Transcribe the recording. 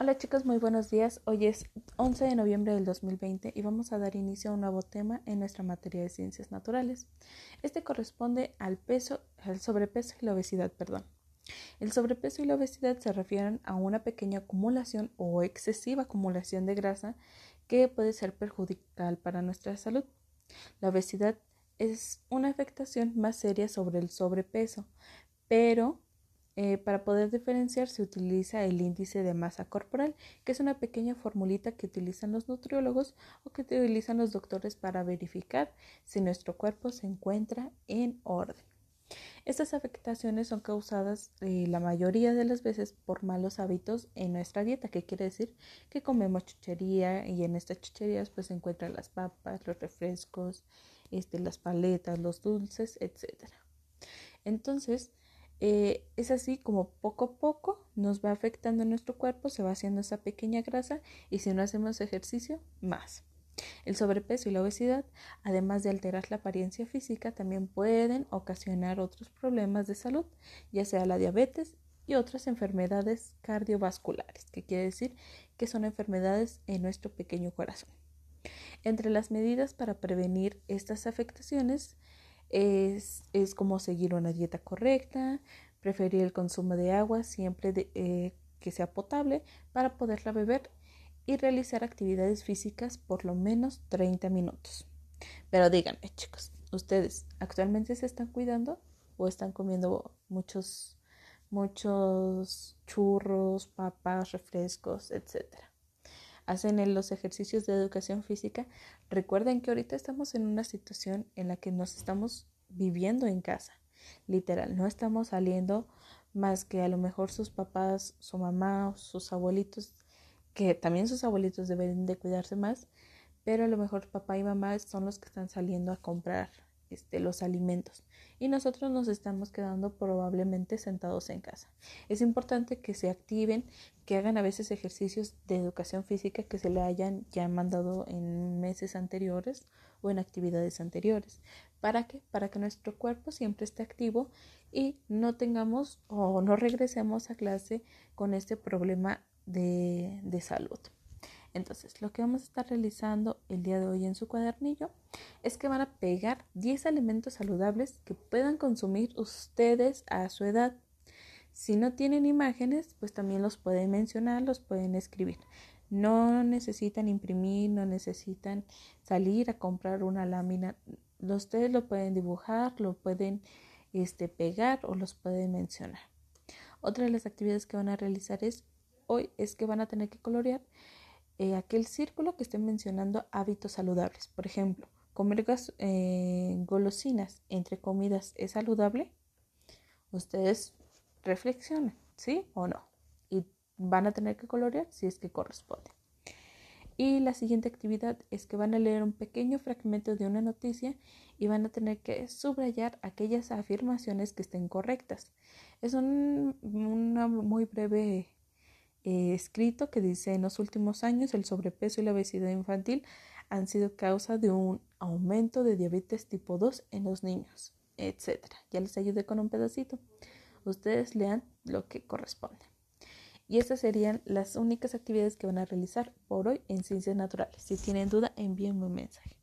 Hola chicos, muy buenos días. Hoy es 11 de noviembre del 2020 y vamos a dar inicio a un nuevo tema en nuestra materia de ciencias naturales. Este corresponde al peso, al sobrepeso y la obesidad, perdón. El sobrepeso y la obesidad se refieren a una pequeña acumulación o excesiva acumulación de grasa que puede ser perjudicial para nuestra salud. La obesidad es una afectación más seria sobre el sobrepeso, pero eh, para poder diferenciar se utiliza el índice de masa corporal, que es una pequeña formulita que utilizan los nutriólogos o que utilizan los doctores para verificar si nuestro cuerpo se encuentra en orden. Estas afectaciones son causadas eh, la mayoría de las veces por malos hábitos en nuestra dieta, que quiere decir que comemos chuchería y en estas chucherías pues se encuentran las papas, los refrescos, este, las paletas, los dulces, etc. Entonces, eh, es así como poco a poco nos va afectando nuestro cuerpo, se va haciendo esa pequeña grasa y si no hacemos ejercicio, más. El sobrepeso y la obesidad, además de alterar la apariencia física, también pueden ocasionar otros problemas de salud, ya sea la diabetes y otras enfermedades cardiovasculares, que quiere decir que son enfermedades en nuestro pequeño corazón. Entre las medidas para prevenir estas afectaciones es, es como seguir una dieta correcta, preferir el consumo de agua siempre eh, que sea potable para poderla beber y realizar actividades físicas por lo menos 30 minutos. Pero díganme, chicos, ¿ustedes actualmente se están cuidando o están comiendo muchos muchos churros, papas, refrescos, etcétera? Hacen los ejercicios de educación física, recuerden que ahorita estamos en una situación en la que nos estamos viviendo en casa. Literal, no estamos saliendo más que a lo mejor sus papás, su mamá, sus abuelitos, que también sus abuelitos deben de cuidarse más, pero a lo mejor papá y mamá son los que están saliendo a comprar este, los alimentos y nosotros nos estamos quedando probablemente sentados en casa. Es importante que se activen, que hagan a veces ejercicios de educación física que se le hayan ya mandado en meses anteriores o en actividades anteriores. ¿Para qué? Para que nuestro cuerpo siempre esté activo y no tengamos o no regresemos a clase con este problema de, de salud. Entonces, lo que vamos a estar realizando el día de hoy en su cuadernillo es que van a pegar 10 alimentos saludables que puedan consumir ustedes a su edad. Si no tienen imágenes, pues también los pueden mencionar, los pueden escribir. No necesitan imprimir, no necesitan salir a comprar una lámina. Ustedes lo pueden dibujar, lo pueden este, pegar o los pueden mencionar. Otra de las actividades que van a realizar es hoy es que van a tener que colorear eh, aquel círculo que estén mencionando hábitos saludables. Por ejemplo, comer eh, golosinas entre comidas es saludable. Ustedes reflexionen, ¿sí o no? Y van a tener que colorear si es que corresponde. Y la siguiente actividad es que van a leer un pequeño fragmento de una noticia y van a tener que subrayar aquellas afirmaciones que estén correctas. Es un, una muy breve eh, escrito que dice en los últimos años el sobrepeso y la obesidad infantil han sido causa de un aumento de diabetes tipo 2 en los niños, etc. Ya les ayudé con un pedacito. Ustedes lean lo que corresponde. Y estas serían las únicas actividades que van a realizar por hoy en Ciencias Naturales. Si tienen duda, envíenme un mensaje.